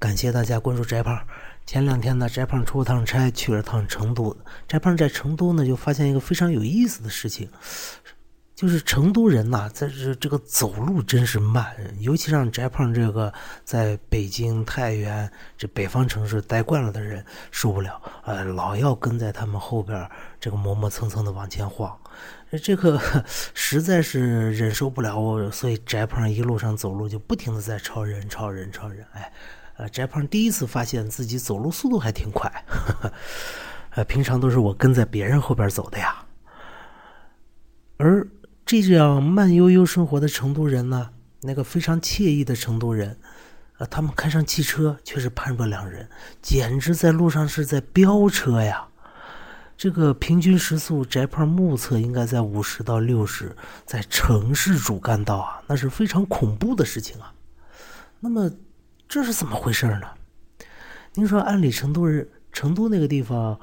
感谢大家关注翟胖。前两天呢，翟胖出了趟差，去了趟成都。翟胖在成都呢，就发现一个非常有意思的事情，就是成都人呐，在这这个走路真是慢，尤其让翟胖这个在北京、太原这北方城市待惯了的人受不了，呃，老要跟在他们后边这个磨磨蹭蹭的往前晃，这个 实在是忍受不了，所以翟胖一路上走路就不停的在超人、超人、超人，哎。呃，翟胖第一次发现自己走路速度还挺快，呃，平常都是我跟在别人后边走的呀。而这样慢悠悠生活的成都人呢，那个非常惬意的成都人，呃，他们开上汽车却是判若两人，简直在路上是在飙车呀。这个平均时速，翟胖目测应该在五十到六十，在城市主干道啊，那是非常恐怖的事情啊。那么。这是怎么回事呢？您说，按理成都人，成都那个地方，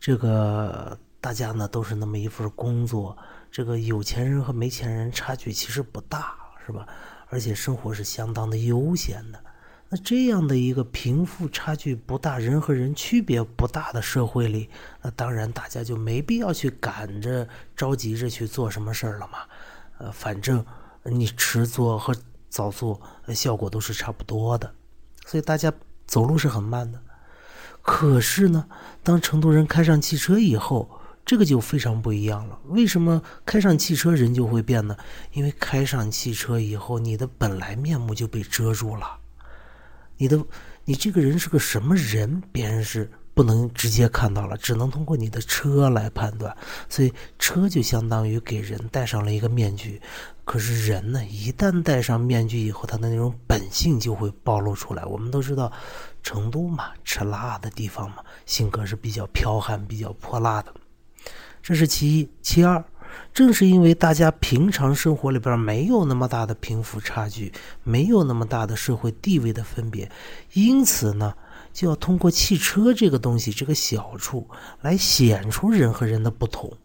这个大家呢都是那么一份工作，这个有钱人和没钱人差距其实不大，是吧？而且生活是相当的悠闲的。那这样的一个贫富差距不大、人和人区别不大的社会里，那当然大家就没必要去赶着着急着去做什么事儿了嘛。呃，反正你迟做和早做效果都是差不多的。所以大家走路是很慢的，可是呢，当成都人开上汽车以后，这个就非常不一样了。为什么开上汽车人就会变呢？因为开上汽车以后，你的本来面目就被遮住了，你的你这个人是个什么人，别人是。不能直接看到了，只能通过你的车来判断，所以车就相当于给人戴上了一个面具。可是人呢，一旦戴上面具以后，他的那种本性就会暴露出来。我们都知道，成都嘛，吃辣的地方嘛，性格是比较剽悍、比较泼辣的。这是其一，其二，正是因为大家平常生活里边没有那么大的贫富差距，没有那么大的社会地位的分别，因此呢。就要通过汽车这个东西，这个小处来显出人和人的不同。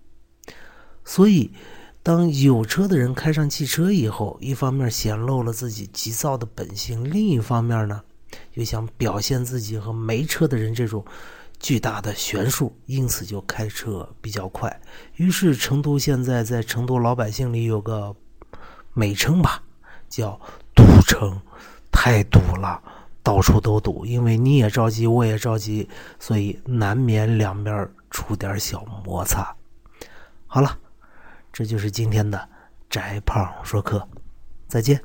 所以，当有车的人开上汽车以后，一方面显露了自己急躁的本性，另一方面呢，又想表现自己和没车的人这种巨大的悬殊，因此就开车比较快。于是，成都现在在成都老百姓里有个美称吧，叫“堵城”，太堵了。到处都堵，因为你也着急，我也着急，所以难免两边出点小摩擦。好了，这就是今天的翟胖说课，再见。